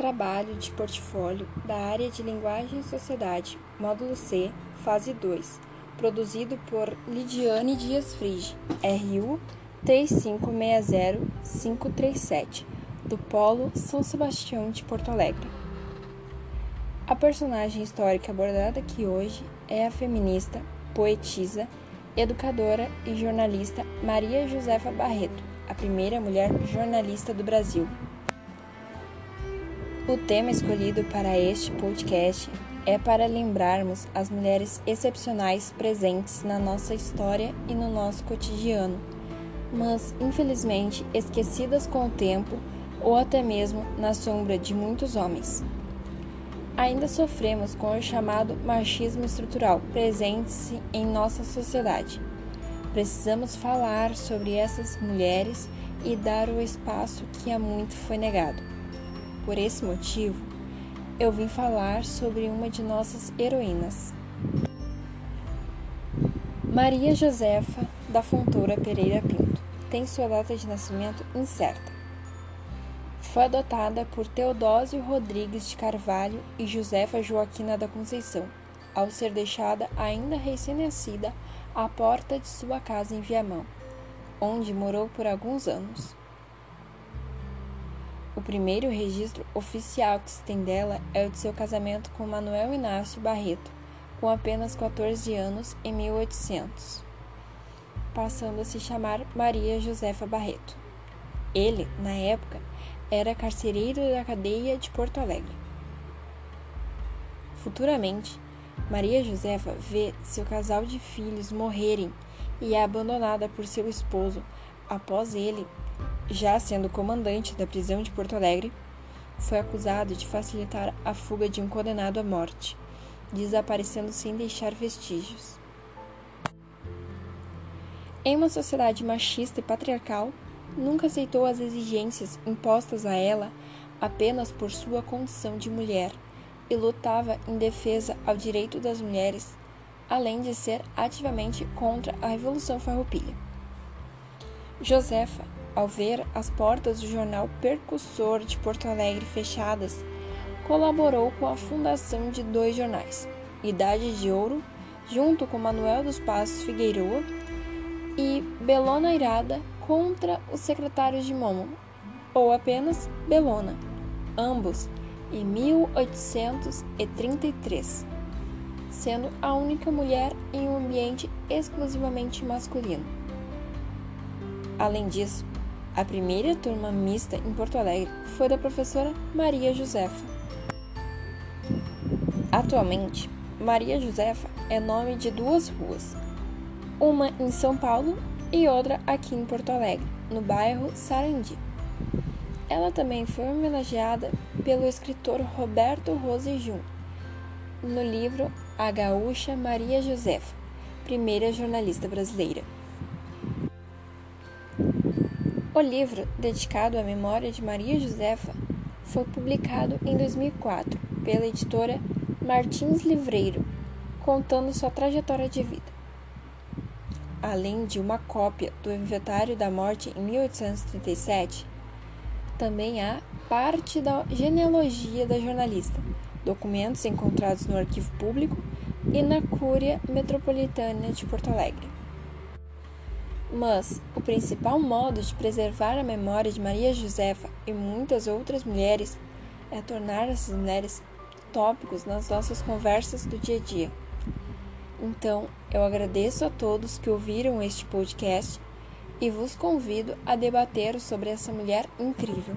trabalho de portfólio da área de Linguagem e Sociedade, módulo C, fase 2, produzido por Lidiane Dias Frige, RU 3560537, do Polo São Sebastião de Porto Alegre. A personagem histórica abordada aqui hoje é a feminista, poetisa, educadora e jornalista Maria Josefa Barreto, a primeira mulher jornalista do Brasil. O tema escolhido para este podcast é para lembrarmos as mulheres excepcionais presentes na nossa história e no nosso cotidiano, mas infelizmente esquecidas com o tempo ou até mesmo na sombra de muitos homens. Ainda sofremos com o chamado machismo estrutural presente em nossa sociedade. Precisamos falar sobre essas mulheres e dar o espaço que há muito foi negado. Por esse motivo, eu vim falar sobre uma de nossas heroínas. Maria Josefa da Fontoura Pereira Pinto tem sua data de nascimento incerta. Foi adotada por Teodósio Rodrigues de Carvalho e Josefa Joaquina da Conceição, ao ser deixada ainda recém-nascida à porta de sua casa em Viamão, onde morou por alguns anos. O primeiro registro oficial que se tem dela é o de seu casamento com Manuel Inácio Barreto, com apenas 14 anos, em 1800, passando a se chamar Maria Josefa Barreto. Ele, na época, era carcereiro da cadeia de Porto Alegre. Futuramente, Maria Josefa vê seu casal de filhos morrerem e é abandonada por seu esposo após ele já sendo comandante da prisão de Porto Alegre, foi acusado de facilitar a fuga de um condenado à morte, desaparecendo sem deixar vestígios. Em uma sociedade machista e patriarcal, nunca aceitou as exigências impostas a ela apenas por sua condição de mulher e lutava em defesa ao direito das mulheres, além de ser ativamente contra a Revolução Farroupilha. Josefa ao ver as portas do jornal Percussor de Porto Alegre fechadas, colaborou com a fundação de dois jornais, Idade de Ouro, junto com Manuel dos Passos Figueiroa, e Belona Irada contra os secretários de Momo, ou apenas Belona, ambos em 1833, sendo a única mulher em um ambiente exclusivamente masculino. Além disso, a primeira turma mista em Porto Alegre foi da professora Maria Josefa. Atualmente, Maria Josefa é nome de duas ruas, uma em São Paulo e outra aqui em Porto Alegre, no bairro Sarandi. Ela também foi homenageada pelo escritor Roberto Rose Jun no livro A Gaúcha Maria Josefa, primeira jornalista brasileira. O livro, dedicado à memória de Maria Josefa, foi publicado em 2004 pela editora Martins Livreiro, contando sua trajetória de vida. Além de uma cópia do Inventário da Morte em 1837, também há parte da genealogia da jornalista, documentos encontrados no Arquivo Público e na Cúria Metropolitana de Porto Alegre. Mas o principal modo de preservar a memória de Maria Josefa e muitas outras mulheres é tornar essas mulheres tópicos nas nossas conversas do dia a dia. Então, eu agradeço a todos que ouviram este podcast e vos convido a debater sobre essa mulher incrível.